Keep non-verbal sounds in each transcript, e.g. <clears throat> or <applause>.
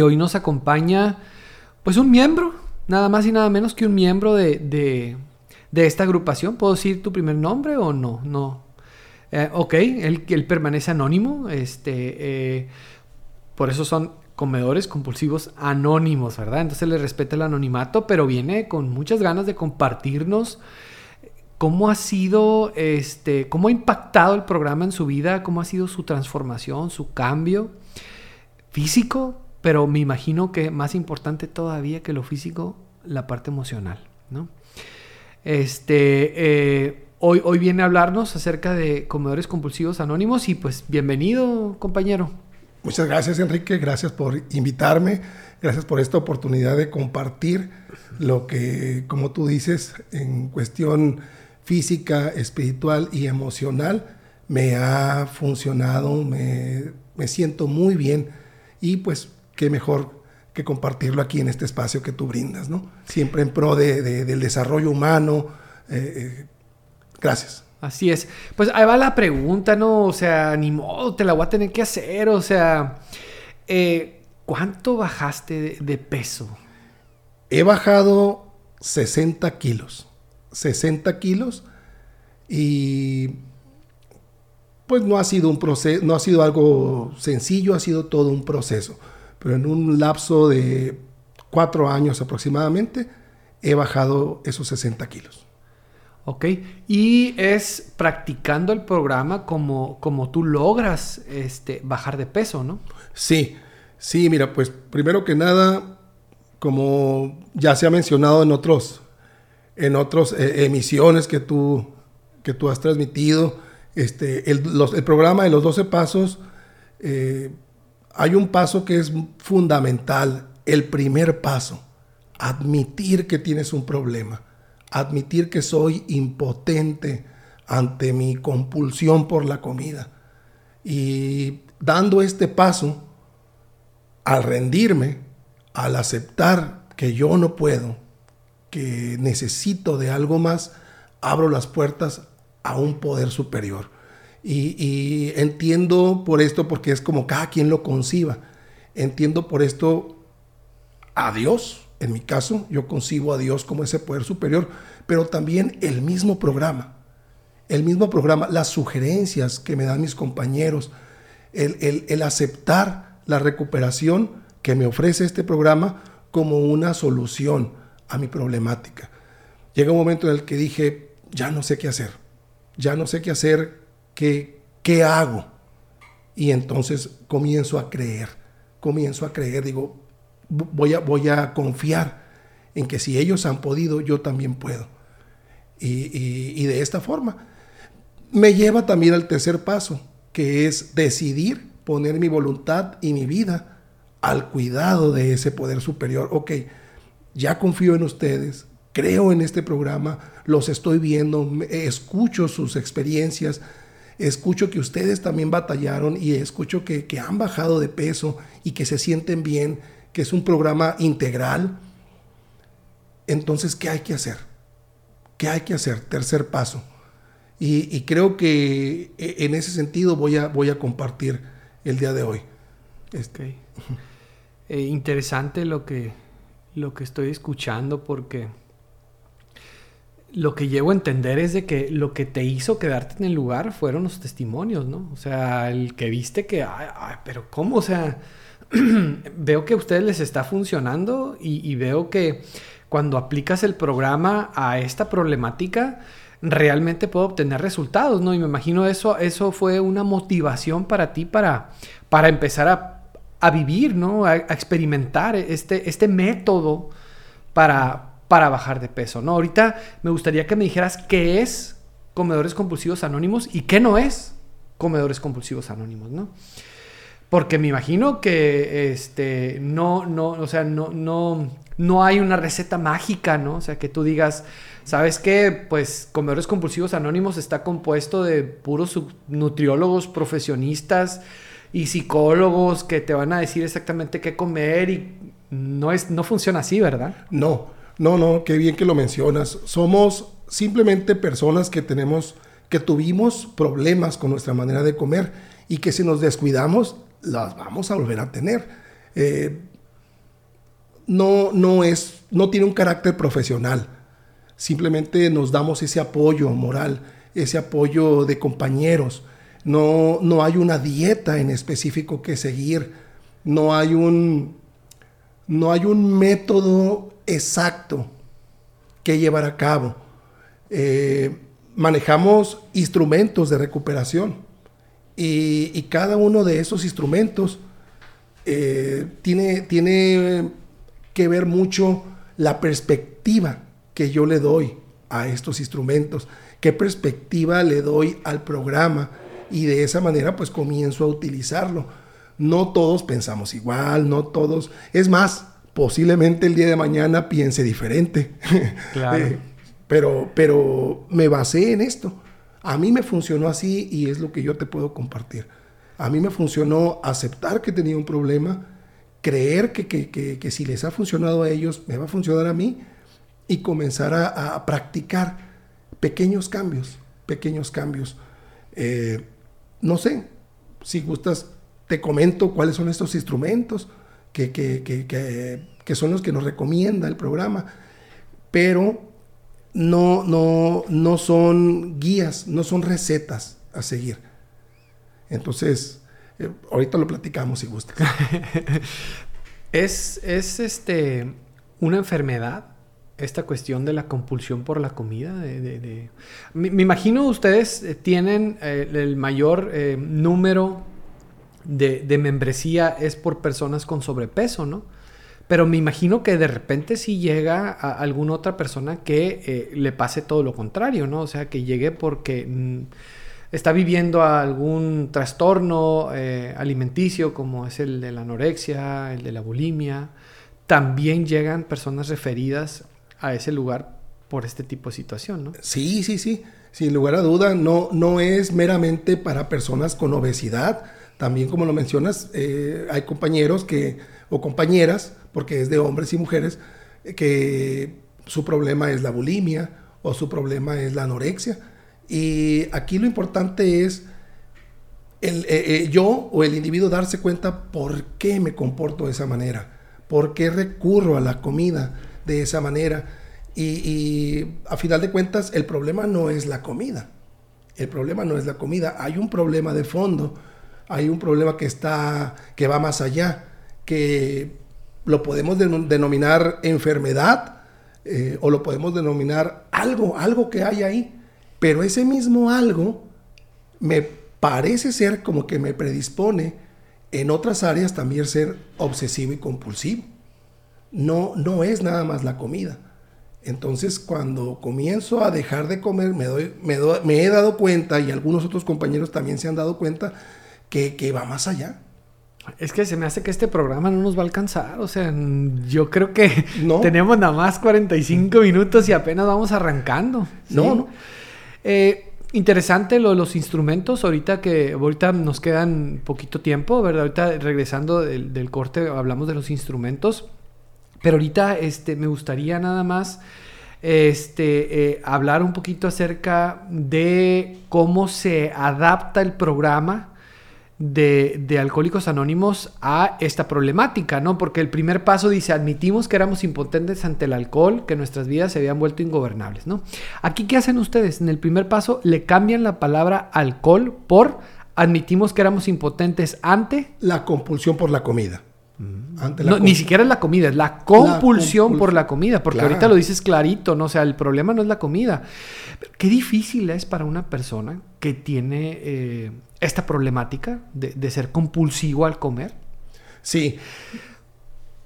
Hoy nos acompaña pues un miembro, nada más y nada menos que un miembro de, esta agrupación. ¿Puedo decir tu primer nombre o no? No. Eh, ok, él, él, permanece anónimo. Este, eh, por eso son comedores compulsivos anónimos, ¿verdad? Entonces le respeta el anonimato, pero viene con muchas ganas de compartirnos cómo ha sido, este, cómo ha impactado el programa en su vida, cómo ha sido su transformación, su cambio físico, pero me imagino que más importante todavía que lo físico, la parte emocional, ¿no? Este, eh, hoy, hoy viene a hablarnos acerca de comedores compulsivos anónimos y pues bienvenido, compañero. Muchas gracias, Enrique. Gracias por invitarme. Gracias por esta oportunidad de compartir lo que, como tú dices, en cuestión física, espiritual y emocional, me ha funcionado, me, me siento muy bien y pues qué mejor que compartirlo aquí en este espacio que tú brindas, ¿no? Siempre en pro de, del desarrollo humano. Eh, eh, gracias. Así es. Pues ahí va la pregunta, ¿no? O sea, ni modo, te la voy a tener que hacer. O sea, eh, ¿cuánto bajaste de, peso? He bajado 60 kilos. 60 kilos y pues no ha sido un proceso, no ha sido algo sencillo, ha sido todo un proceso pero en un lapso de cuatro años aproximadamente he bajado esos 60 kilos. Ok, y es practicando el programa como, como tú logras este, bajar de peso, ¿no? Sí, sí, mira, pues primero que nada, como ya se ha mencionado en otros, en otras eh, emisiones que tú, que tú has transmitido, este, el, programa de los 12 pasos eh, hay un paso que es fundamental, el primer paso, admitir que tienes un problema, admitir que soy impotente ante mi compulsión por la comida. Y dando este paso, al rendirme, al aceptar que yo no puedo, que necesito de algo más, abro las puertas a un poder superior. Y, entiendo por esto, porque es como cada quien lo conciba. Entiendo por esto a Dios, en mi caso, yo concibo a Dios como ese poder superior, pero también el mismo programa, el mismo programa, las sugerencias que me dan mis compañeros, el, el aceptar la recuperación que me ofrece este programa como una solución a mi problemática. Llega un momento en el que dije, ya no sé qué hacer, ya no sé qué hacer, ¿qué, hago? Y entonces comienzo a creer, comienzo a creer, digo, voy a, voy a confiar en que si ellos han podido, yo también puedo. Y, de esta forma me lleva también al tercer paso, que es decidir poner mi voluntad y mi vida al cuidado de ese poder superior. Ok, ya confío en ustedes, creo en este programa, los estoy viendo, escucho sus experiencias, escucho que ustedes también batallaron y escucho que, han bajado de peso y que se sienten bien, que es un programa integral. Entonces, ¿qué hay que hacer? ¿Qué hay que hacer? Tercer paso. Y, creo que e, en ese sentido voy a, voy a compartir el día de hoy. Este. Eh, interesante lo que, lo que estoy escuchando porque lo que llego a entender es de que lo que te hizo quedarte en el lugar fueron los testimonios, ¿no? O sea, el que viste que, pero ¿cómo? O sea, <clears throat> veo que a ustedes les está funcionando y, veo que cuando aplicas el programa a esta problemática, realmente puedo obtener resultados, ¿no? Y me imagino eso, eso fue una motivación para ti para, para empezar a, vivir, ¿no? A, a, experimentar este, este método para, para bajar de peso, ¿no? Ahorita me gustaría que me dijeras qué es comedores compulsivos anónimos y qué no es comedores compulsivos anónimos, ¿no? Porque me imagino que este no no, o sea, no no no hay una receta mágica, ¿no? O sea, que tú digas, ¿sabes qué? Pues Comedores Compulsivos Anónimos está compuesto de puros nutriólogos profesionistas y psicólogos que te van a decir exactamente qué comer y no es no funciona así, ¿verdad? No. No, no, qué bien que lo mencionas. Somos simplemente personas que tenemos, que tuvimos problemas con nuestra manera de comer y que si nos descuidamos, las vamos a volver a tener. Eh, no, no, es, no tiene un carácter profesional. Simplemente nos damos ese apoyo moral, ese apoyo de compañeros. No, no hay una dieta en específico que seguir. No hay un, no hay un método exacto que llevar a cabo. Eh, manejamos instrumentos de recuperación y, cada uno de esos instrumentos eh, tiene, tiene que ver mucho la perspectiva que yo le doy a estos instrumentos, qué perspectiva le doy al programa y de esa manera pues comienzo a utilizarlo. No todos pensamos igual, no todos, es más, posiblemente el día de mañana piense diferente. <laughs> Claro. Eh, pero, pero me basé en esto. A mí me funcionó así y es lo que yo te puedo compartir. A mí me funcionó aceptar que tenía un problema, creer que, que, que si les ha funcionado a ellos, me va a funcionar a mí y comenzar a, practicar pequeños cambios, pequeños cambios. Eh, no sé, si gustas, te comento cuáles son estos instrumentos que, que, son los que nos recomienda el programa, pero no, no, no son guías, no son recetas a seguir. Entonces, eh, ahorita lo platicamos si gustas. <laughs> es, es este, una enfermedad esta cuestión de la compulsión por la comida. De, Me, imagino ustedes eh, tienen eh, el mayor número de, membresía es por personas con sobrepeso, ¿no? Pero me imagino que de repente si llega a alguna otra persona que le pase todo lo contrario, ¿no? O sea, que llegue porque mm, está viviendo algún trastorno alimenticio como es el de la anorexia, el de la bulimia. También llegan personas referidas a ese lugar por este tipo de situación, ¿no? Sí, sí, sí. Sin lugar a duda, no, no es meramente para personas con obesidad. También, como lo mencionas, eh, hay compañeros que, o compañeras, porque es de hombres y mujeres, que su problema es la bulimia o su problema es la anorexia. Y aquí lo importante es el, eh, eh, yo o el individuo darse cuenta por qué me comporto de esa manera, por qué recurro a la comida de esa manera. Y, a final de cuentas, el problema no es la comida. El problema no es la comida. Hay un problema de fondo. Hay un problema que está, que va más allá, que lo podemos denominar enfermedad eh, o lo podemos denominar algo, algo que hay ahí. Pero ese mismo algo me parece ser como que me predispone en otras áreas también ser obsesivo y compulsivo no, no es nada más la comida. Entonces, cuando comienzo a dejar de comer, me, doy, me, he dado cuenta, y algunos otros compañeros también se han dado cuenta, que, va más allá. Es que se me hace que este programa no nos va a alcanzar. O sea, yo creo que <laughs> tenemos nada más 45 minutos y apenas vamos arrancando. No, no. Eh, interesante lo de los instrumentos. Ahorita que ahorita nos quedan poquito tiempo, ¿verdad? Ahorita regresando del, del corte hablamos de los instrumentos. Pero ahorita este, me gustaría nada más este, eh, hablar un poquito acerca de cómo se adapta el programa de, de, Alcohólicos Anónimos a esta problemática, ¿no? Porque el primer paso dice, admitimos que éramos impotentes ante el alcohol, que nuestras vidas se habían vuelto ingobernables, ¿no? Aquí, ¿qué hacen ustedes? En el primer paso le cambian la palabra alcohol por admitimos que éramos impotentes ante... La compulsión por la comida ni siquiera es la comida, es la compulsión, por la comida, porque ahorita lo dices clarito, ¿no? O sea, el problema no es la comida. Qué difícil es para una persona que tiene eh, esta problemática de, ser compulsivo al comer. Sí.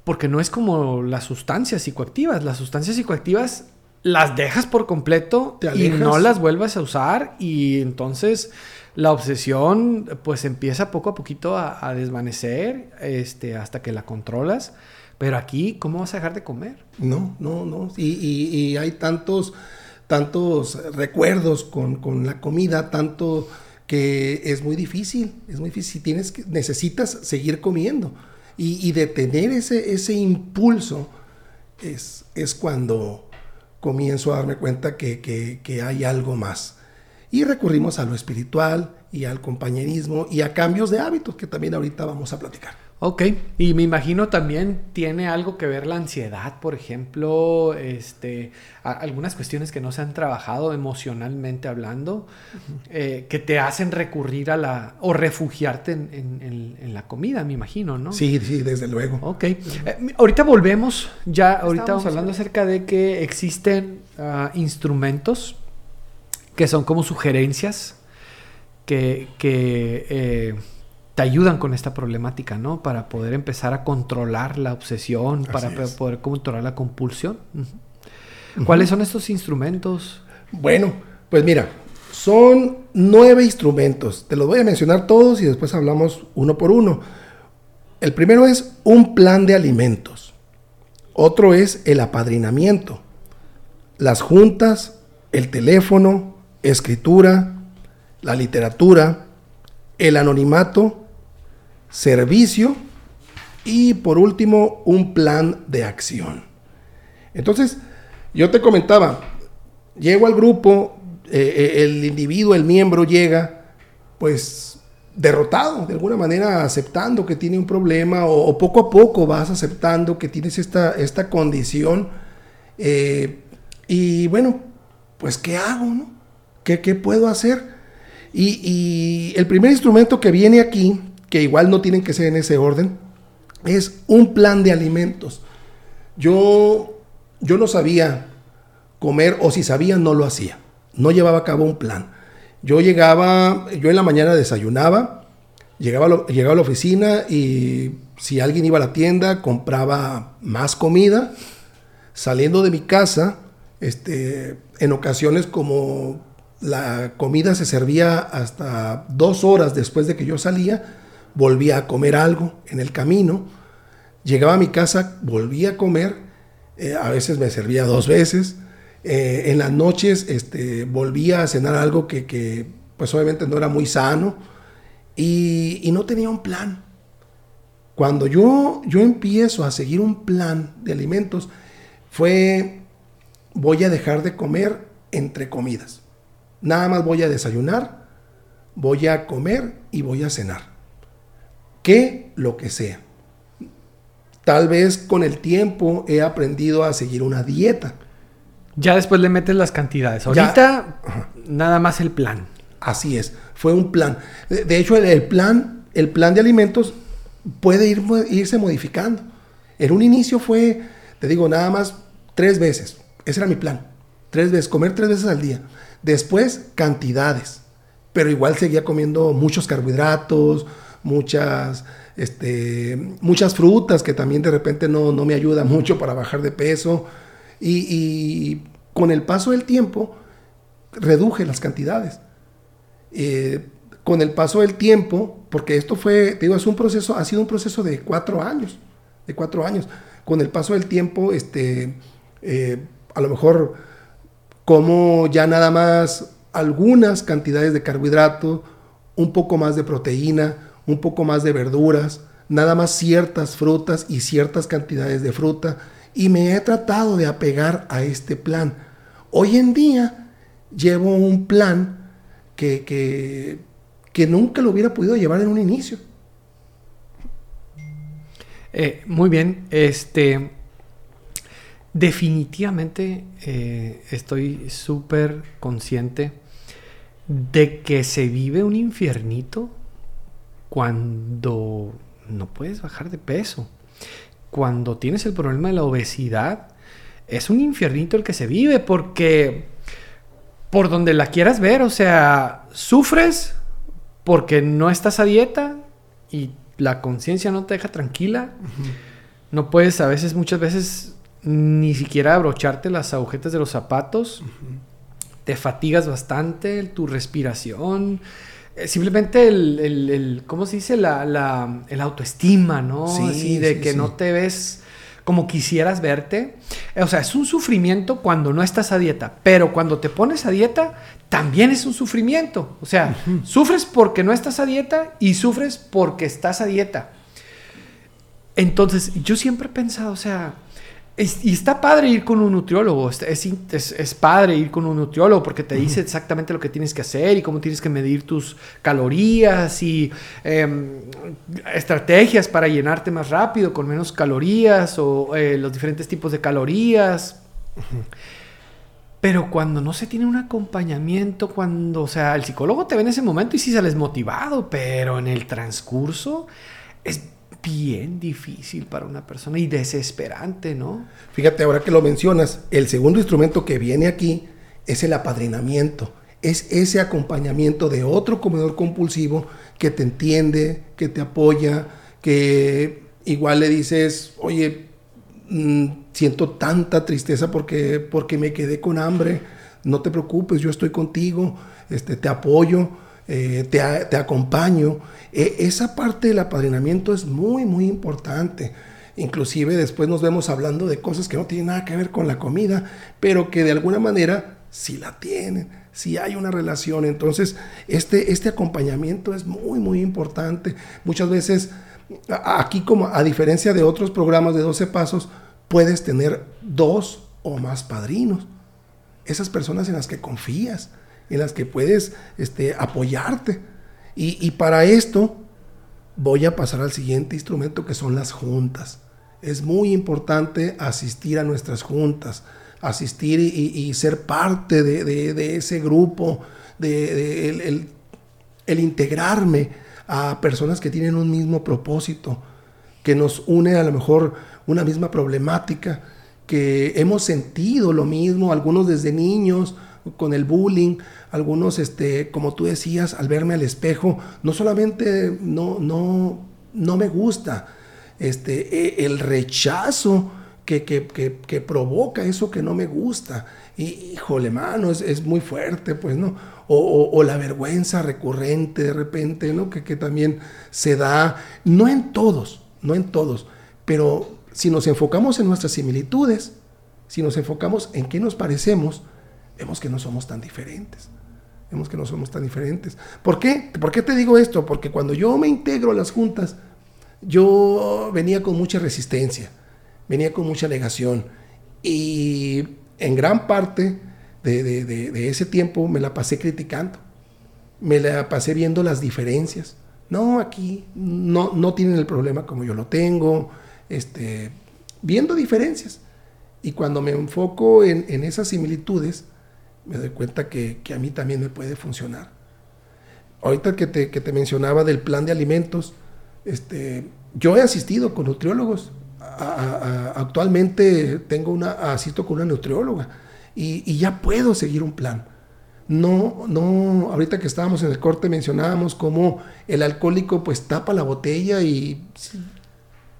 Porque no es como las sustancias psicoactivas. Las sustancias psicoactivas las dejas por completo y no las vuelves a usar y entonces la obsesión pues empieza poco a poquito a, desvanecer este, hasta que la controlas. Pero aquí, ¿cómo vas a dejar de comer? No, no, no. Y, hay tantos, tantos recuerdos con, la comida, tanto que es muy difícil, es muy difícil. Tienes que, necesitas seguir comiendo. Y, detener ese, ese impulso es, es cuando comienzo a darme cuenta que, que hay algo más y recurrimos a lo espiritual y al compañerismo y a cambios de hábitos que también ahorita vamos a platicar. Ok, y me imagino también tiene algo que ver la ansiedad, por ejemplo, este, algunas cuestiones que no se han trabajado emocionalmente hablando, eh, que te hacen recurrir a la, o refugiarte en, la comida, me imagino, ¿no? Sí, sí, desde luego. Ok, eh, ahorita volvemos, ya, ahorita estamos hablando acerca de que existen ah, instrumentos que son como sugerencias que, que eh, te ayudan con esta problemática, ¿no? Para poder empezar a controlar la obsesión, para poder controlar la compulsión. ¿Cuáles son estos instrumentos? Bueno, pues mira, son nueve instrumentos. Te los voy a mencionar todos y después hablamos uno por uno. El primero es un plan de alimentos. Otro es el apadrinamiento. Las juntas, el teléfono, escritura, la literatura, el anonimato servicio y por último un plan de acción. Entonces, yo te comentaba, llego al grupo, eh, eh, el individuo, el miembro llega, pues derrotado, de alguna manera aceptando que tiene un problema o, poco a poco vas aceptando que tienes esta, esta condición. Eh, y bueno, pues ¿qué hago? No? ¿Qué, puedo hacer? y el primer instrumento que viene aquí que igual no tienen que ser en ese orden, es un plan de alimentos. Yo, yo no sabía comer, o si sabía, no lo hacía. No llevaba a cabo un plan. Yo llegaba, yo en la mañana desayunaba, llegaba a, llegaba a la oficina y si alguien iba a la tienda, compraba más comida. Saliendo de mi casa, este, en ocasiones como la comida se servía hasta dos horas después de que yo salía, volvía a comer algo en el camino, llegaba a mi casa, volvía a comer, eh, a veces me servía dos veces, eh, en las noches este, volvía a cenar algo que, pues obviamente no era muy sano y, no tenía un plan. Cuando yo, yo empiezo a seguir un plan de alimentos, fue voy a dejar de comer entre comidas. Nada más voy a desayunar, voy a comer y voy a cenar que lo que sea. Tal vez con el tiempo he aprendido a seguir una dieta. Ya después le metes las cantidades. Ahorita nada más el plan. Así es, fue un plan. De, hecho, el, plan, el plan de alimentos puede ir, irse modificando. En un inicio fue, te digo, nada más tres veces. Ese era mi plan. Tres veces, comer tres veces al día. Después, cantidades. Pero igual seguía comiendo muchos carbohidratos, muchas, este, muchas frutas que también de repente no, me ayuda mucho para bajar de peso. Y, con el paso del tiempo reduje las cantidades. Eh, con el paso del tiempo, porque esto fue, digo, es un proceso, ha sido un proceso de cuatro años, de cuatro años. Con el paso del tiempo, este, eh, a lo mejor como ya nada más algunas cantidades de carbohidrato, un poco más de proteína, un poco más de verduras, nada más ciertas frutas y ciertas cantidades de fruta y me he tratado de apegar a este plan. Hoy en día llevo un plan que, que, nunca lo hubiera podido llevar en un inicio. Eh, muy bien, este definitivamente eh, estoy súper consciente de que se vive un infiernito cuando no puedes bajar de peso, cuando tienes el problema de la obesidad, es un infiernito el que se vive porque por donde la quieras ver, o sea, sufres porque no estás a dieta y la conciencia no te deja tranquila. No puedes a veces, muchas veces, ni siquiera abrocharte las agujetas de los zapatos. Te fatigas bastante, tu respiración. Eh, simplemente el, el, ¿cómo se dice? La, la el autoestima, ¿no? Sí, de que no te ves como quisieras verte. O sea, es un sufrimiento cuando no estás a dieta, pero cuando te pones a dieta, también es un sufrimiento. O sea, sufres porque no estás a dieta y sufres porque estás a dieta. Entonces, yo siempre he pensado, o sea, y está padre ir con un nutriólogo, es, es, padre ir con un nutriólogo porque te dice exactamente lo que tienes que hacer y cómo tienes que medir tus calorías y em, estrategias para llenarte más rápido con menos calorías o eh, los diferentes tipos de calorías. Pero cuando no se tiene un acompañamiento, cuando, o sea, el psicólogo te ve en ese momento y sí sales motivado, pero en el transcurso es bien difícil para una persona y desesperante, ¿no? Fíjate, ahora que lo mencionas, el segundo instrumento que viene aquí es el apadrinamiento. Es ese acompañamiento de otro comedor compulsivo que te entiende, que te apoya, que igual le dices, oye, mm, siento tanta tristeza porque, porque me quedé con hambre, no te preocupes, yo estoy contigo, este, te apoyo, eh, te, acompaño e, esa parte del apadrinamiento es muy, muy importante. Inclusive después nos vemos hablando de cosas que no tienen nada que ver con la comida, pero que de alguna manera sí la tienen, sí hay una relación. Entonces, este, este acompañamiento es muy, muy importante. Muchas veces, aquí como a diferencia de otros programas de 12 pasos, puedes tener dos o más padrinos. Esas personas en las que confías, en las que puedes este, apoyarte. Y, para esto voy a pasar al siguiente instrumento que son las juntas. Es muy importante asistir a nuestras juntas, asistir y, ser parte de, ese grupo, de, el, el, integrarme a personas que tienen un mismo propósito, que nos une a lo mejor una misma problemática, que hemos sentido lo mismo, algunos desde niños, con el bullying, algunos, este, como tú decías, al verme al espejo, no solamente no, no, no me gusta, este, e, el rechazo que, que, provoca eso que no me gusta. Y, híjole, mano, es, es muy fuerte, pues, ¿no? O, o, la vergüenza recurrente de repente, ¿no? Que, que también se da, no en todos, no en todos, pero si nos enfocamos en nuestras similitudes, si nos enfocamos en qué nos parecemos, vemos que no somos tan diferentes. Vemos que no somos tan diferentes. ¿Por qué? ¿Por qué te digo esto? Porque cuando yo me integro a las juntas, yo venía con mucha resistencia, venía con mucha negación. Y en gran parte de, ese tiempo me la pasé criticando. Me la pasé viendo las diferencias. No, aquí no, no tienen el problema como yo lo tengo. Este, viendo diferencias. Y cuando me enfoco en, en esas similitudes, me doy cuenta que, a mí también me puede funcionar. Ahorita que te, que te, mencionaba del plan de alimentos, este, yo he asistido con nutriólogos. actualmente tengo una, asisto con una nutrióloga y, ya puedo seguir un plan. No, no, ahorita que estábamos en el corte mencionábamos cómo el alcohólico pues tapa la botella y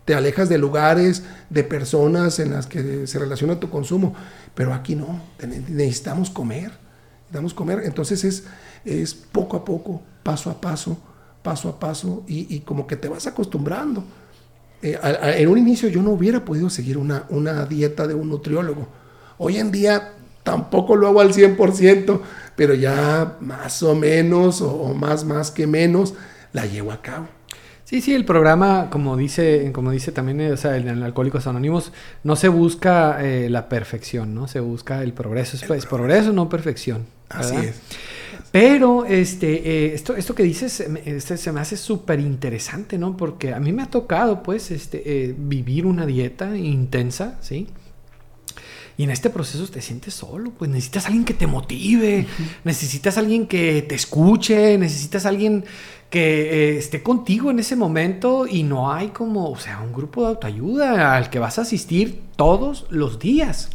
te alejas de lugares, de personas en las que se relaciona tu consumo. Pero aquí no, necesitamos comer, necesitamos comer. Entonces es, es poco a poco, paso a paso, paso a paso, y, como que te vas acostumbrando. Eh, en un inicio yo no hubiera podido seguir una, una dieta de un nutriólogo. Hoy en día tampoco lo hago al 100%, pero ya más o menos, o más, más que menos, la llevo a cabo. Sí, sí, el programa, como dice, como dice también, eh, o sea, en Alcohólicos Anónimos, no se busca eh, la perfección, ¿no? Se busca el progreso. Es, progreso, no perfección. Así es. Pero este, eh, esto, esto que dices este, se me hace súper interesante, ¿no? Porque a mí me ha tocado, pues, este, vivir una dieta intensa, ¿sí? Y en este proceso te sientes solo, pues necesitas alguien que te motive, necesitas alguien que te escuche, necesitas alguien que eh, esté contigo en ese momento y no hay como, o sea, un grupo de autoayuda al que vas a asistir todos los días.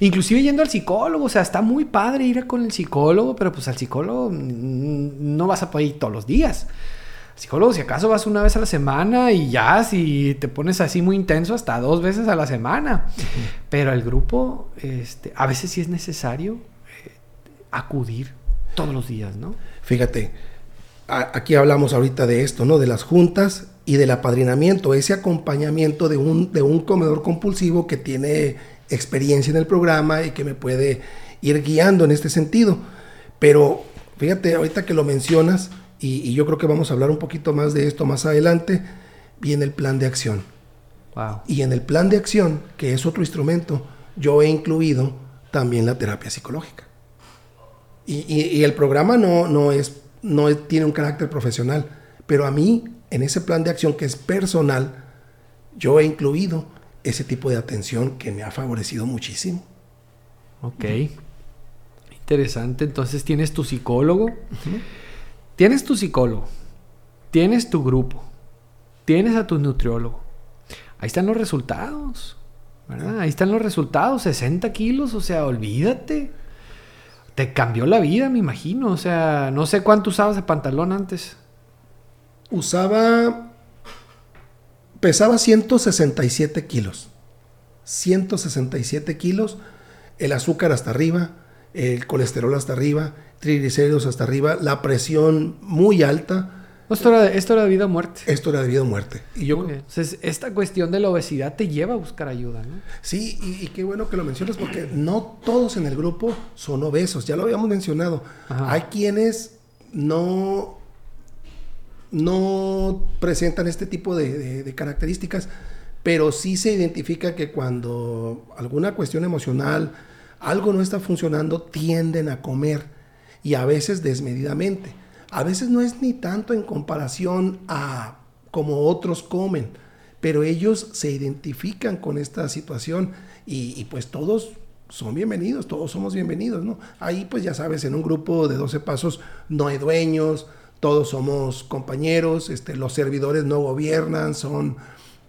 Inclusive yendo al psicólogo, o sea, está muy padre ir con el psicólogo, pero pues al psicólogo no vas a poder ir todos los días. Psicólogo, si acaso vas una vez a la semana y ya, si te pones así muy intenso, hasta dos veces a la semana. Pero el grupo, este, a veces sí es necesario eh, acudir todos los días, ¿no? Fíjate, aquí hablamos ahorita de esto, ¿no? De las juntas y del apadrinamiento, ese acompañamiento de un, de un comedor compulsivo que tiene experiencia en el programa y que me puede ir guiando en este sentido. Pero fíjate, ahorita que lo mencionas, y, yo creo que vamos a hablar un poquito más de esto más adelante, viene el plan de acción. Y en el plan de acción, que es otro instrumento, yo he incluido también la terapia psicológica. Y, el programa no, no, es, no tiene un carácter profesional, pero a mí, en ese plan de acción que es personal, yo he incluido ese tipo de atención que me ha favorecido muchísimo. Ok. Interesante. Entonces tienes tu psicólogo. Tienes tu psicólogo. Tienes tu grupo. Tienes a tu nutriólogo. Ahí están los resultados. Ahí están los resultados. 60 kilos. O sea, olvídate. Te cambió la vida, me imagino. O sea, no sé cuánto usabas de pantalón antes. Usaba. Pesaba 167 kilos. 167 kilos. El azúcar hasta arriba. El colesterol hasta arriba. Triglicéridos hasta arriba. La presión muy alta esto era, de, esto era vida o muerte. Esto era de vida o muerte. Y yo, Entonces, esta cuestión de la obesidad te lleva a buscar ayuda, ¿no? Sí, y, qué bueno que lo mencionas porque no todos en el grupo son obesos, ya lo habíamos mencionado. Hay quienes no, no presentan este tipo de, características, pero sí se identifica que cuando alguna cuestión emocional, algo no está funcionando, tienden a comer y a veces desmedidamente a veces no es ni tanto en comparación a como otros comen, pero ellos se identifican con esta situación y, pues todos son bienvenidos, todos somos bienvenidos, ¿no? Ahí pues ya sabes, en un grupo de 12 pasos no hay dueños, todos somos compañeros, este, los servidores no gobiernan, son,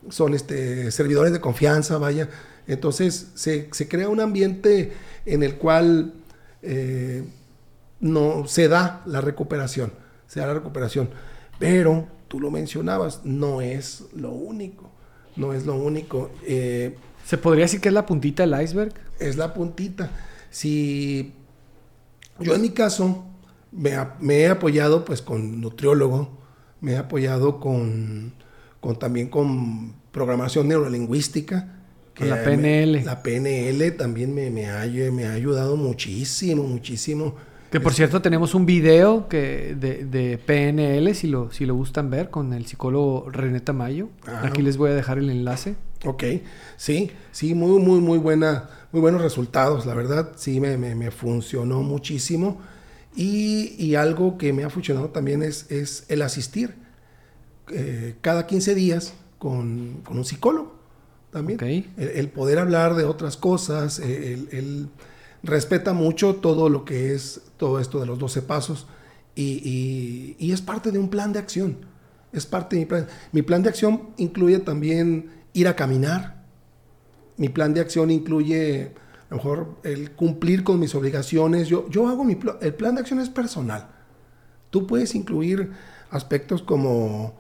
son este, servidores de confianza, vaya. Entonces se, crea un ambiente en el cual eh, no se da la recuperación, se da la recuperación. Pero tú lo mencionabas, no es lo único, no es lo único. Eh, ¿Se podría decir que es la puntita del iceberg? Es la puntita. Si yo en mi caso me, he apoyado pues con nutriólogo, me he apoyado con, con también con programación neurolingüística. Con la PNL. la PNL también me, me, ha, me ha ayudado muchísimo, muchísimo que por cierto tenemos un video que de, PNL, si lo, si lo gustan ver, con el psicólogo René Tamayo. Ah. Aquí les voy a dejar el enlace. Ok, sí, sí, muy, muy, muy buena, muy buenos resultados, la verdad, sí me, me, funcionó muchísimo. Y, algo que me ha funcionado también es, es el asistir eh, cada 15 días con, un psicólogo también. El, poder hablar de otras cosas, el respeta mucho todo lo que es todo esto de los 12 pasos y, es parte de un plan de acción. Es parte de mi plan. Mi plan de acción incluye también ir a caminar. Mi plan de acción incluye, a lo mejor, el cumplir con mis obligaciones. Yo, yo hago mi plan. El plan de acción es personal. Tú puedes incluir aspectos como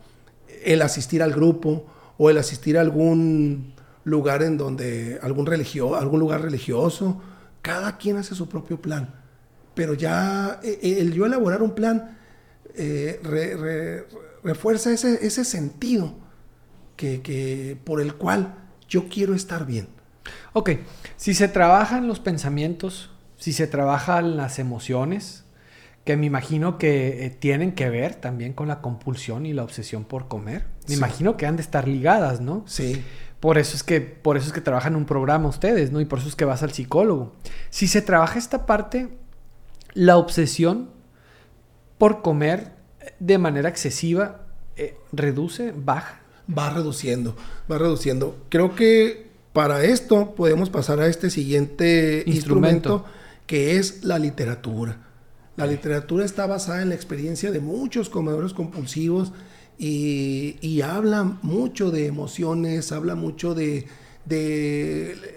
el asistir al grupo o el asistir a algún lugar en donde, algún, religio, algún lugar religioso cada quien hace su propio plan. Pero ya eh, eh, el yo elaborar un plan eh, refuerza ese, ese sentido que, por el cual yo quiero estar bien. Ok, si se trabajan los pensamientos, si se trabajan las emociones, que me imagino que tienen que ver también con la compulsión y la obsesión por comer, me imagino que han de estar ligadas, ¿no? Sí. Por eso es que, por eso es que trabajan un programa ustedes, ¿no? Y por eso es que vas al psicólogo. Si se trabaja esta parte, la obsesión por comer de manera excesiva eh, reduce, baja. Va reduciendo, va reduciendo. Creo que para esto podemos pasar a este siguiente instrumento que es la literatura. La literatura está basada en la experiencia de muchos comedores compulsivos y, habla mucho de emociones, habla mucho de,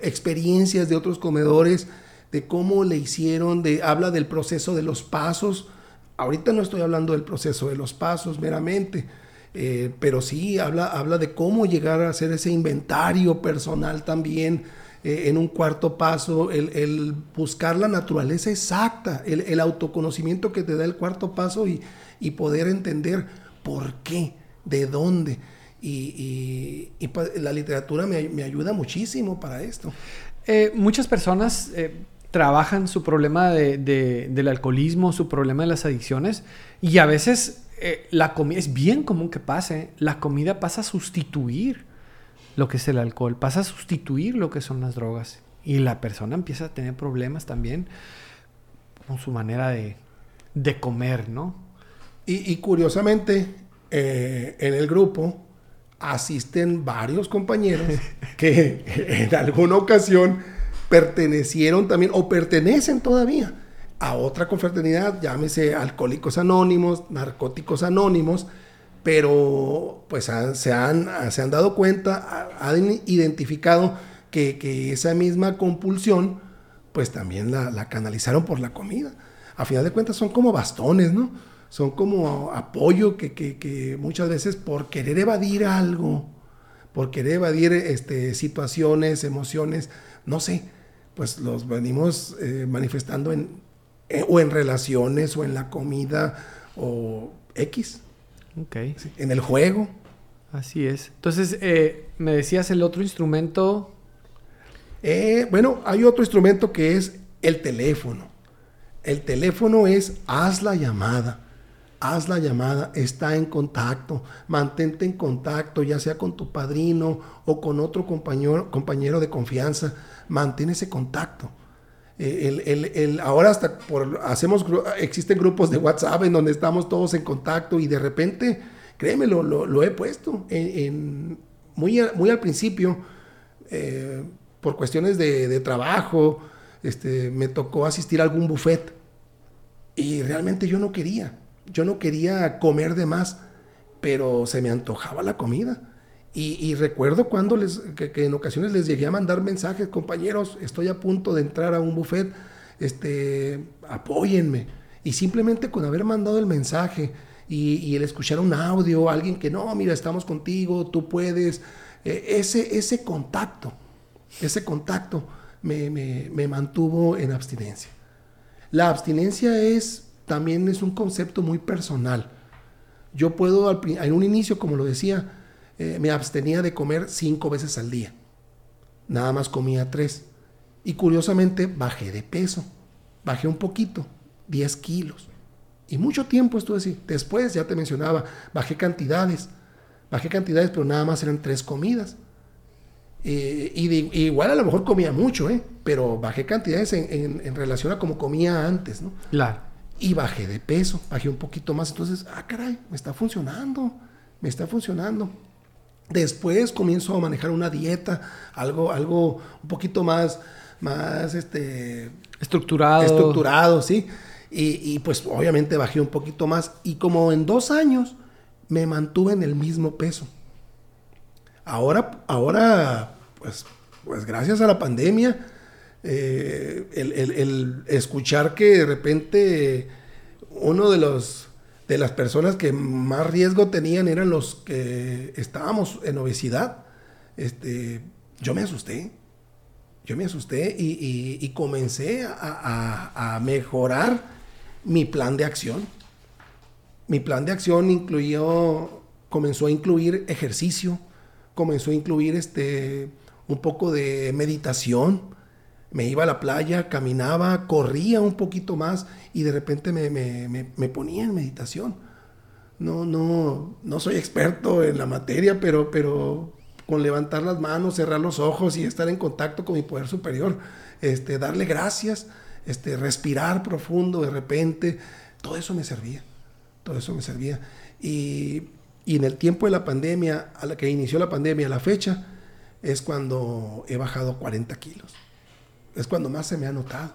experiencias de otros comedores, de cómo le hicieron, de, habla del proceso de los pasos. Ahorita no estoy hablando del proceso de los pasos meramente, eh, pero sí habla, habla de cómo llegar a hacer ese inventario personal también. Eh, en un cuarto paso, el, buscar la naturaleza exacta, el, autoconocimiento que te da el cuarto paso y, y poder entender por qué, de dónde. Y, pues, la literatura me, ayuda muchísimo para esto. Eh, muchas personas eh, trabajan su problema del alcoholismo, su problema de las adicciones, y a veces la comida, es bien común que pase, la comida pasa a sustituir lo que es el alcohol, pasa a sustituir lo que son las drogas. Y la persona empieza a tener problemas también con su manera de, de comer, ¿no? Y, curiosamente, eh, en el grupo asisten varios compañeros <laughs> que en alguna ocasión pertenecieron también o pertenecen todavía a otra confraternidad, llámese Alcohólicos Anónimos, Narcóticos Anónimos, pero pues se, han, se han dado cuenta, han identificado que, esa misma compulsión, pues también la, canalizaron por la comida. A final de cuentas son como bastones, ¿no? Son como apoyo que, que muchas veces por querer evadir algo, por querer evadir este, situaciones, emociones, no sé, pues los venimos eh, manifestando en, eh, o en relaciones o en la comida o X. Ok. en el juego. Así es. Entonces, eh, me decías el otro instrumento. bueno, hay otro instrumento que es el teléfono. El teléfono es haz la llamada haz la llamada, está en contacto, mantente en contacto, ya sea con tu padrino o con otro compañero, compañero de confianza, mantén ese contacto. Eh, el, ahora hasta por, hacemos, existen grupos de WhatsApp en donde estamos todos en contacto y de repente, créeme, lo, he puesto muy, muy al principio, eh, por cuestiones de, de trabajo, este, me tocó asistir a algún buffet y realmente yo no quería yo no quería comer de más, pero se me antojaba la comida. Y, recuerdo cuando les, que, en ocasiones les llegué a mandar mensajes, compañeros, estoy a punto de entrar a un buffet, este, apóyenme. Y simplemente con haber mandado el mensaje y, el escuchar un audio, alguien que no, mira, estamos contigo, tú puedes, e, ese, ese contacto, ese contacto me, me mantuvo en abstinencia. La abstinencia es también es un concepto muy personal. Yo puedo, en un inicio, como lo decía, eh, me abstenía de comer cinco veces al día. Nada más comía tres. Y curiosamente bajé de peso. Bajé un poquito, 10 kilos. Y mucho tiempo estuve así. Después, ya te mencionaba, bajé cantidades. Bajé cantidades, pero nada más eran tres comidas. Eh, y igual a lo mejor comía mucho, ¿eh? pero bajé cantidades en, en relación a como comía antes. ¿no? Claro y bajé de peso, bajé un poquito más. Entonces, ah, caray, me está funcionando, me está funcionando. Después comienzo a manejar una dieta, algo, algo un poquito más, más este, estructurado. Estructurado, sí. Y, pues obviamente bajé un poquito más. Y como en dos años me mantuve en el mismo peso. Ahora, ahora, pues, pues gracias a la pandemia, eh, el, escuchar que de repente uno de los de las personas que más riesgo tenían eran los que estábamos en obesidad, este, yo me asusté. Yo me asusté y, comencé a, mejorar mi plan de acción. Mi plan de acción incluyó, comenzó a incluir ejercicio, comenzó a incluir este, un poco de meditación, me iba a la playa, caminaba, corría un poquito más y de repente me, ponía en meditación. No, no, no soy experto en la materia, pero, pero con levantar las manos, cerrar los ojos y estar en contacto con mi poder superior, este, darle gracias, este, respirar profundo de repente, todo eso me servía, todo eso me servía. Y, y en el tiempo de la pandemia, a la que inició la pandemia, a la fecha, es cuando he bajado 40 kilos es cuando más se me ha notado.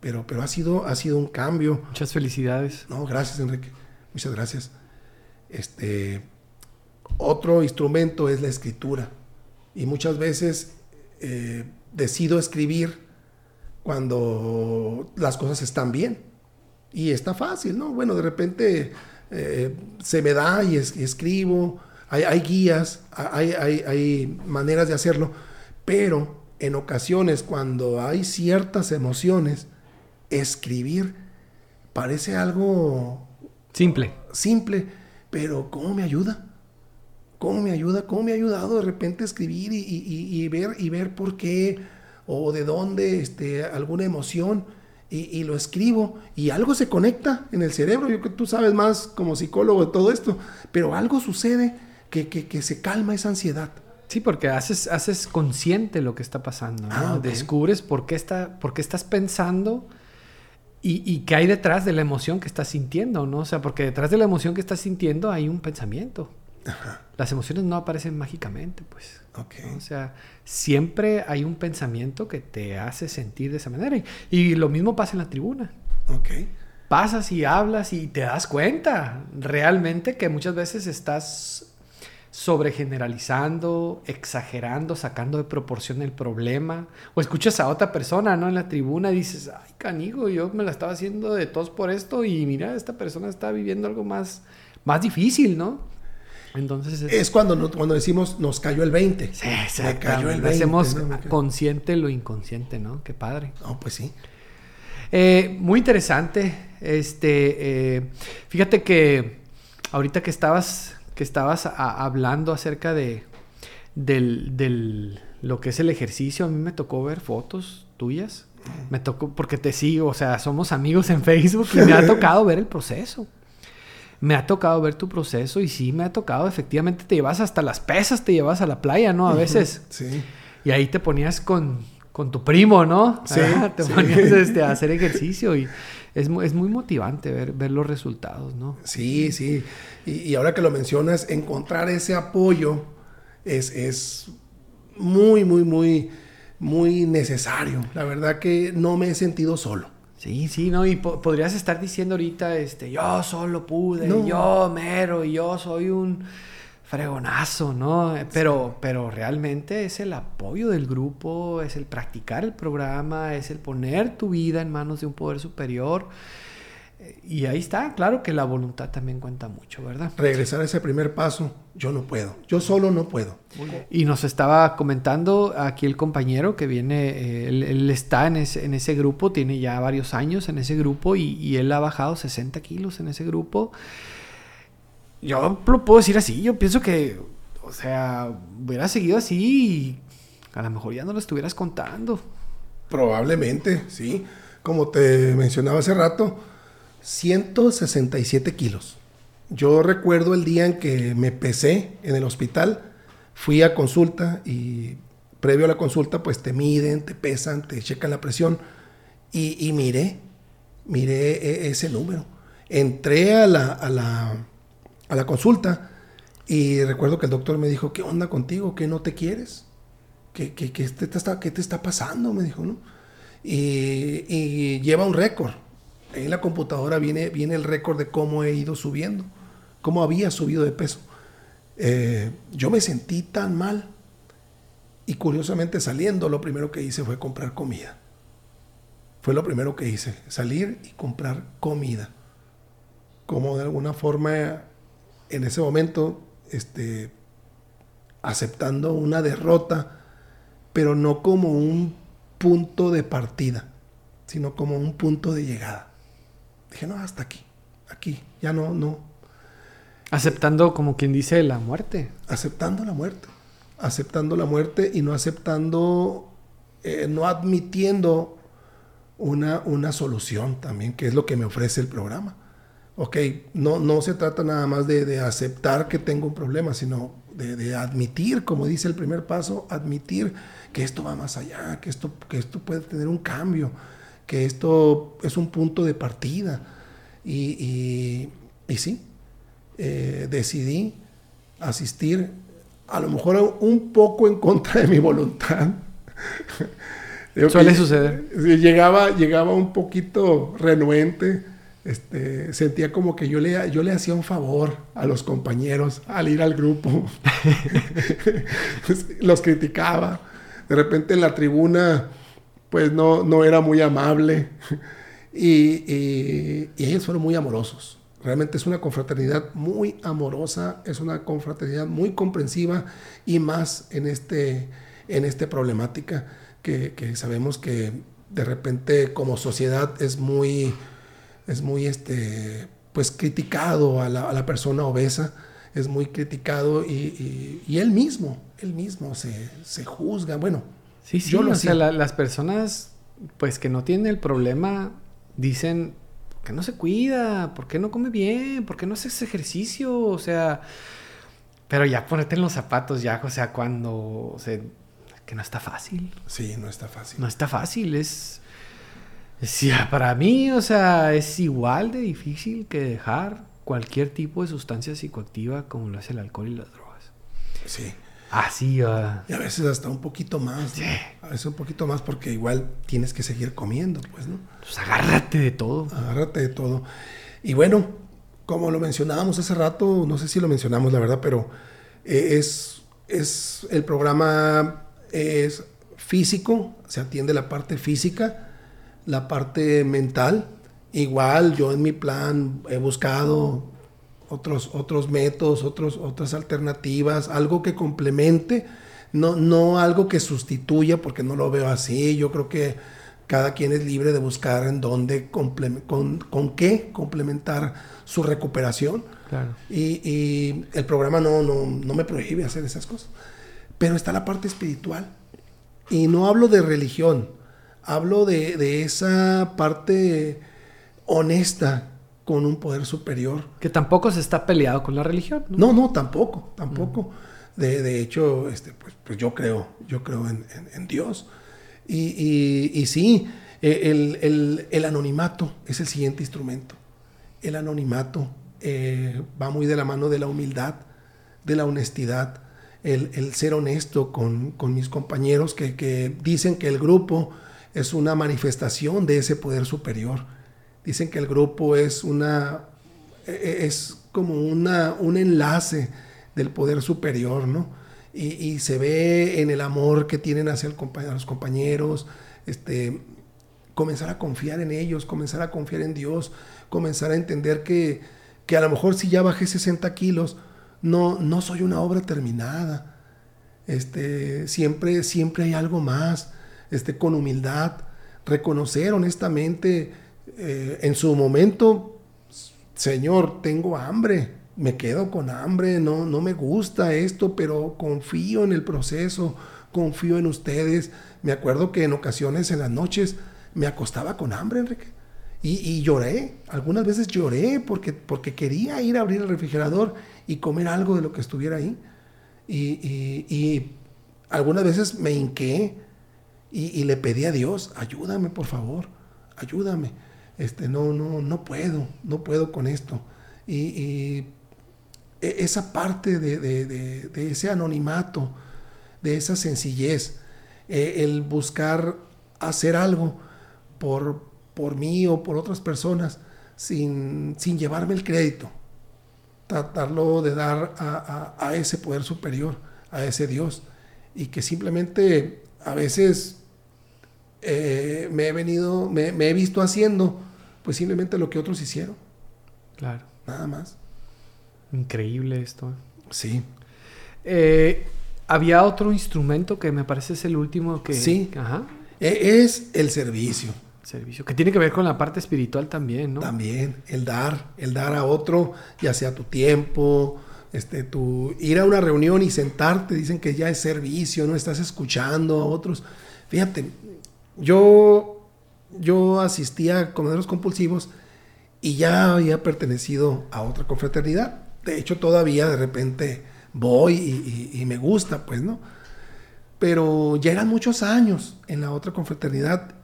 Pero, pero ha, sido, ha sido un cambio. Muchas felicidades. No, gracias, Enrique. Muchas gracias. Este, otro instrumento es la escritura. Y muchas veces eh, decido escribir cuando las cosas están bien. Y está fácil, ¿no? Bueno, de repente eh, se me da y, escribo. Hay, guías, hay, hay, hay maneras de hacerlo. Pero en ocasiones cuando hay ciertas emociones, escribir parece algo simple. Simple, pero ¿cómo me ayuda? ¿Cómo me ayuda? ¿Cómo me ha ayudado de repente escribir y, ver, y ver por qué o de dónde este, alguna emoción? Y, lo escribo y algo se conecta en el cerebro. Yo que tú sabes más como psicólogo de todo esto, pero algo sucede que, que se calma esa ansiedad Sí, porque haces, haces consciente lo que está pasando, ¿no? Ah, ok. Descubres por qué, está, por qué estás pensando y, y qué hay detrás de la emoción que estás sintiendo, ¿no? O sea, porque detrás de la emoción que estás sintiendo hay un pensamiento. Las emociones no aparecen mágicamente, pues. Ok. ¿no? O sea, siempre hay un pensamiento que te hace sentir de esa manera. Y, y lo mismo pasa en la tribuna. Ok. Pasas y hablas y te das cuenta realmente que muchas veces estás sobregeneralizando, exagerando, sacando de proporción el problema. O escuchas a otra persona, ¿no? En la tribuna y dices, ay, canigo, yo me la estaba haciendo de tos por esto y mira, esta persona está viviendo algo más, más difícil, ¿no? Entonces es... Es cuando, no- cuando decimos nos cayó el 20. Sí, Me cayó el exactamente. 20. Hacemos consciente lo inconsciente, ¿no? Qué padre. No, pues sí. Eh, muy interesante. Este, eh, fíjate que ahorita que estabas, que estabas a- hablando acerca de del, del- lo que es el ejercicio, a mí me tocó ver fotos tuyas. Me tocó porque te sigo, o sea, somos amigos en Facebook y me ha <laughs> tocado ver el proceso. Me ha tocado ver tu proceso y sí me ha tocado, efectivamente te llevas hasta las pesas, te llevas a la playa, ¿no? A veces. Sí. Y ahí te ponías con, con tu primo, ¿no? Sí, Ah, te sí. ponías este, a <laughs> hacer ejercicio y es, es muy motivante ver, ver los resultados, ¿no? Sí, sí. Y, y ahora que lo mencionas, encontrar ese apoyo es, es muy, muy, muy, muy necesario. La verdad que no me he sentido solo. Sí, sí, ¿no? Y po- podrías estar diciendo ahorita, este, yo solo pude, No. yo mero, y yo soy un fregonazo, ¿no? Pero, pero realmente es el apoyo del grupo, es el practicar el programa, es el poner tu vida en manos de un poder superior. Y ahí está, claro que la voluntad también cuenta mucho, ¿verdad? Regresar a ese primer paso, yo no puedo. Yo solo no puedo. Y nos estaba comentando aquí el compañero que viene, eh, él, él está en ese, en ese grupo, tiene ya varios años en ese grupo y, y él ha bajado 60 kilos en ese grupo. Yo lo puedo decir así, yo pienso que, o sea, hubiera seguido así y a lo mejor ya no lo estuvieras contando. Probablemente, sí. Como te mencionaba hace rato, 167 kilos. Yo recuerdo el día en que me pesé en el hospital, fui a consulta y previo a la consulta pues te miden, te pesan, te checan la presión y, y miré, miré e- ese número. Entré a la, a, la, a la consulta y recuerdo que el doctor me dijo, ¿qué onda contigo? ¿Qué no te quieres? ¿Qué, qué, qué te, está, qué te está pasando? Me dijo, ¿no? Y, y lleva un récord. En la computadora viene, viene el récord de cómo he ido subiendo, cómo había subido de peso. Eh, yo me sentí tan mal y curiosamente saliendo lo primero que hice fue comprar comida. Fue lo primero que hice, salir y comprar comida. Como de alguna forma en ese momento, este, aceptando una derrota, pero no como un punto de partida, sino como un punto de llegada. Dije, no, hasta aquí, aquí, ya no, no, Aceptando como quien dice la muerte. aceptando la muerte, aceptando la muerte y no aceptando, eh, no admitiendo una, una solución también, que es lo que me ofrece el programa. Ok, no, no se trata nada más de, de aceptar que tengo un problema, sino de, de admitir, como dice el primer paso, admitir que esto va más allá, que esto, que esto puede tener un cambio, que esto es un punto de partida. Y, y, y sí, eh, decidí asistir, a lo mejor un poco en contra de mi voluntad. <laughs> Suele suceder. Llegaba, llegaba un poquito renuente. Este, sentía como que yo le, yo le hacía un favor a los compañeros al ir al grupo. <laughs> <laughs> los criticaba. De repente en la tribuna, pues no, no era muy amable. Y, y- y ellos fueron muy amorosos. Realmente es una confraternidad muy amorosa, es una confraternidad muy comprensiva y más en este, en esta problemática que, que sabemos que de repente como sociedad es muy, es muy este, pues criticado a la, a la persona obesa, es muy criticado y, y- y él mismo, él mismo se, se juzga. Bueno, Sí, sí, Yo lo o sea, la- las personas, pues que no tienen el problema, dicen que no se cuida, por qué no come bien, por qué no hace ejercicio, o sea, Pero ya ponerte en los zapatos ya, o sea, cuando... O sea, que no está fácil. Sí, no está fácil. No está fácil, es... es para mí, o sea, es igual de difícil que dejar cualquier tipo de sustancia psicoactiva como lo hace el alcohol y las drogas. Sí. Así, ah. Y a veces hasta un poquito más. Sí. A veces un poquito más porque igual tienes que seguir comiendo, pues, ¿no? Pues agárrate de todo. Agárrate de todo. Y bueno, como lo mencionábamos hace rato, no sé si lo mencionamos, la verdad, pero eh, es, es el programa es físico, se atiende la parte física, la parte mental. Igual yo en mi plan he buscado otros, otros métodos, otros, otras alternativas, algo que complemente, no, no algo que sustituya, porque no lo veo así. Yo creo que cada quien es libre de buscar en dónde, con, con qué complementar su recuperación. Y, el programa no, no, no me prohíbe hacer esas cosas. Pero está la parte espiritual. Y no hablo de religión, hablo de, de esa parte honesta con un poder superior. Que tampoco se está peleado con la religión. No, no, tampoco, tampoco. De, de, hecho, este, pues, pues, yo creo, yo creo en, en, Dios. Y, y, y sí, e, el, el, el, anonimato es el siguiente instrumento. El anonimato eh, va muy de la mano de la humildad, de la honestidad, el, el ser honesto con, con mis compañeros que, que dicen que el grupo es una manifestación de ese poder superior Dicen que el grupo es una e, e, es como una, un enlace del poder superior, ¿no? Y, se ve en el amor que tienen hacia el, los compañeros, este, comenzar a confiar en ellos, comenzar a confiar en Dios, comenzar a entender que, que a lo mejor si ya bajé 60 kilos, no, no soy una obra terminada. Este, siempre, siempre hay algo más, este, con humildad, reconocer honestamente eh, en su momento, Señor, tengo hambre, me quedo con hambre, no, no me gusta esto, pero confío en el proceso, confío en ustedes. Me acuerdo que en ocasiones en las noches me acostaba con hambre, Enrique. Y, lloré, algunas veces lloré porque, porque quería ir a abrir el refrigerador y comer algo de lo que estuviera ahí. Y, algunas veces me hinqué y, le pedí a Dios, ayúdame por favor, ayúdame este, no, no, no puedo, no puedo con esto. Y, e, esa parte de, ese anonimato, de esa sencillez, e, el buscar hacer algo por, por mí o por otras personas sin, sin llevarme el crédito, tratarlo de dar a ese poder superior, a ese Dios, y que simplemente a veces eh, me he venido, me, he visto haciendo, pues simplemente lo que otros hicieron. Claro. Nada más. Increíble esto. Sí. Eh, había otro instrumento que me parece es el último que... Sí. Ajá. E, es el servicio. Servicio. Que tiene que ver con la parte espiritual también, ¿no? También. El dar. El dar a otro, ya sea tu tiempo, este, tu ir a una reunión y sentarte, dicen que ya es servicio, no estás escuchando a otros. Fíjate, yo, yo asistía a comederos compulsivos y ya había pertenecido a otra confraternidad. De hecho, todavía de repente voy y, me gusta, pues, ¿no? Pero ya eran muchos años en la otra confraternidad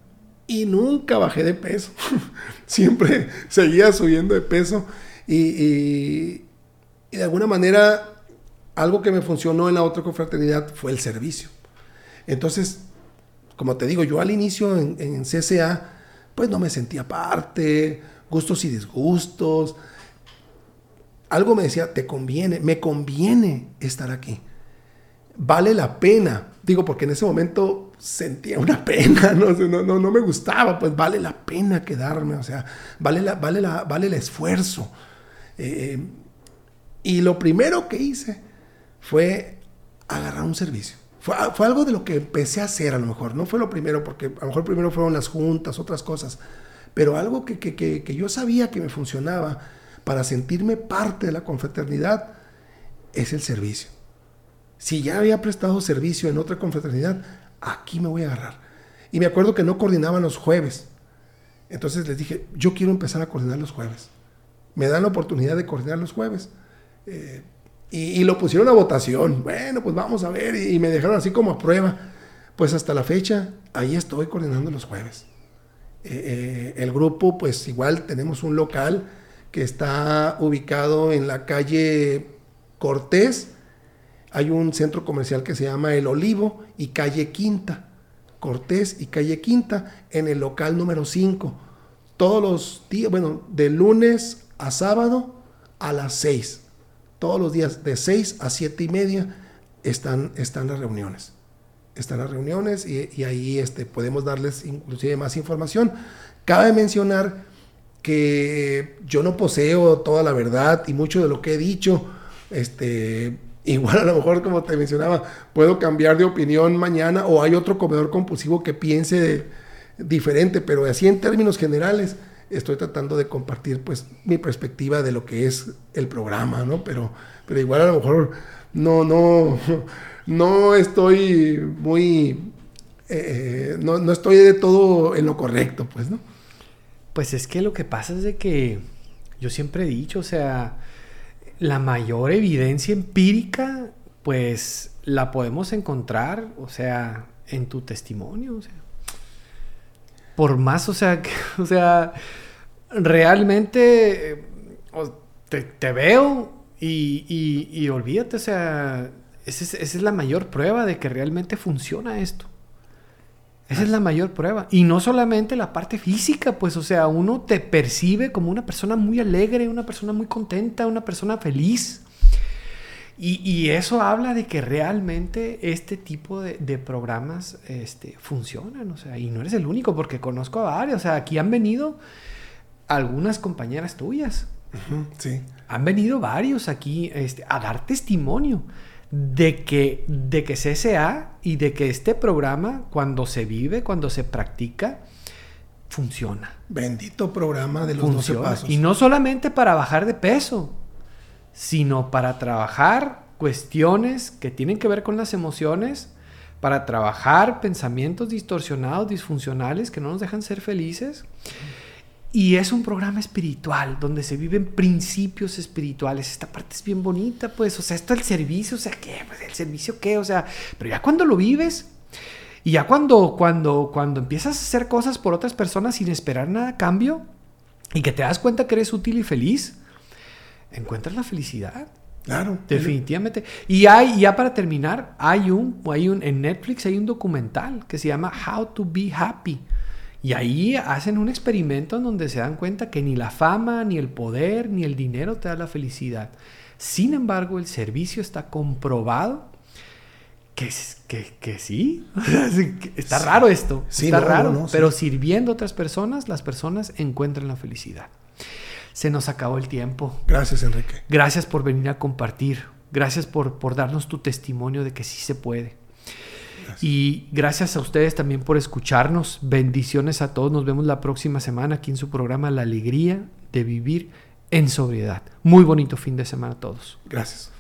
y nunca bajé de peso. <laughs> Siempre seguía subiendo de peso y, de alguna manera algo que me funcionó en la otra confraternidad fue el servicio. Entonces, como te digo, yo al inicio en, en CCA, pues no me sentía parte, gustos y disgustos. Algo me decía, te conviene, me conviene estar aquí. Vale la pena. Digo, porque en ese momento sentía una <laughs> pena, no, no, no, me gustaba, pues vale la pena quedarme, o sea, vale, la, vale, la, vale el esfuerzo. Eh, y lo primero que hice fue agarrar un servicio. Fue, algo de lo que empecé a hacer a lo mejor. No fue lo primero, porque a lo mejor primero fueron las juntas, otras cosas. Pero algo que, yo sabía que me funcionaba para sentirme parte de la confraternidad es el servicio. Si ya había prestado servicio en otra confraternidad, aquí me voy a agarrar. Y me acuerdo que no coordinaban los jueves. Entonces les dije, yo quiero empezar a coordinar los jueves. Me dan la oportunidad de coordinar los jueves. Eh, Y, lo pusieron a votación. Bueno, pues vamos a ver. Y, me dejaron así como a prueba. Pues hasta la fecha, ahí estoy coordinando los jueves. Eh, eh, el grupo, pues igual tenemos un local que está ubicado en la calle Cortés. Hay un centro comercial que se llama El Olivo y calle Quinta. Cortés y calle Quinta en el local número 5. Todos los días, bueno, de lunes a sábado a las 6. Todos los días de 6 a 7 y media están, están las reuniones. Están las reuniones y, ahí este, podemos darles inclusive más información. Cabe mencionar que yo no poseo toda la verdad y mucho de lo que he dicho, este, <laughs> igual a lo mejor como te mencionaba, puedo cambiar de opinión mañana o hay otro comedor compulsivo que piense diferente, pero así en términos generales estoy tratando de compartir pues mi perspectiva de lo que es el programa, ¿no? Pero, pero igual a lo mejor no, no, <laughs> no estoy muy, eh, no, no estoy de todo en lo correcto, pues, ¿no? Pues es que lo que pasa es de que yo siempre he dicho, o sea, la mayor evidencia empírica, pues la podemos encontrar, o sea, en tu testimonio, o sea. Por más, o sea, <laughs> o sea, realmente te, veo y, y, olvídate, o sea, esa es la mayor prueba de que realmente funciona esto. Esa es la mayor prueba. Y no solamente la parte física, pues, o sea, uno te percibe como una persona muy alegre, una persona muy contenta, una persona feliz. Y, eso habla de que realmente este tipo de, programas este, funcionan, o sea, y no eres el único, porque conozco a varios, o sea, aquí han venido algunas compañeras tuyas. sí. Han venido varios aquí este, a dar testimonio de que, de que CSA y de que este programa, cuando se vive, cuando se practica, funciona. Bendito programa de los 12 pasos. Y no solamente para bajar de peso, sino para trabajar cuestiones que tienen que ver con las emociones, para trabajar pensamientos distorsionados, disfuncionales, que no nos dejan ser felices. Y es un programa espiritual donde se viven principios espirituales. Esta parte es bien bonita, pues. O sea, esto el servicio, o sea, ¿qué? Pues el servicio, ¿qué? O sea, pero ya cuando lo vives y ya cuando, cuando, cuando empiezas a hacer cosas por otras personas sin esperar nada a cambio y que te das cuenta que eres útil y feliz, encuentras la felicidad. Claro. Definitivamente. Y hay, ya para terminar, hay un, hay un, en Netflix hay un documental que se llama How to Be Happy y ahí hacen un experimento en donde se dan cuenta que ni la fama, ni el poder, ni el dinero te da la felicidad. Sin embargo, el servicio está comprobado que, que, que sí. <laughs> está raro esto. está raro. pero sirviendo a otras personas, las personas encuentran la felicidad. Se nos acabó el tiempo. Gracias, Enrique. Gracias por venir a compartir. Gracias por, por darnos tu testimonio de que sí se puede. Y gracias a ustedes también por escucharnos. Bendiciones a todos. Nos vemos la próxima semana aquí en su programa La Alegría de Vivir en Sobriedad. Muy bonito fin de semana a todos. Gracias.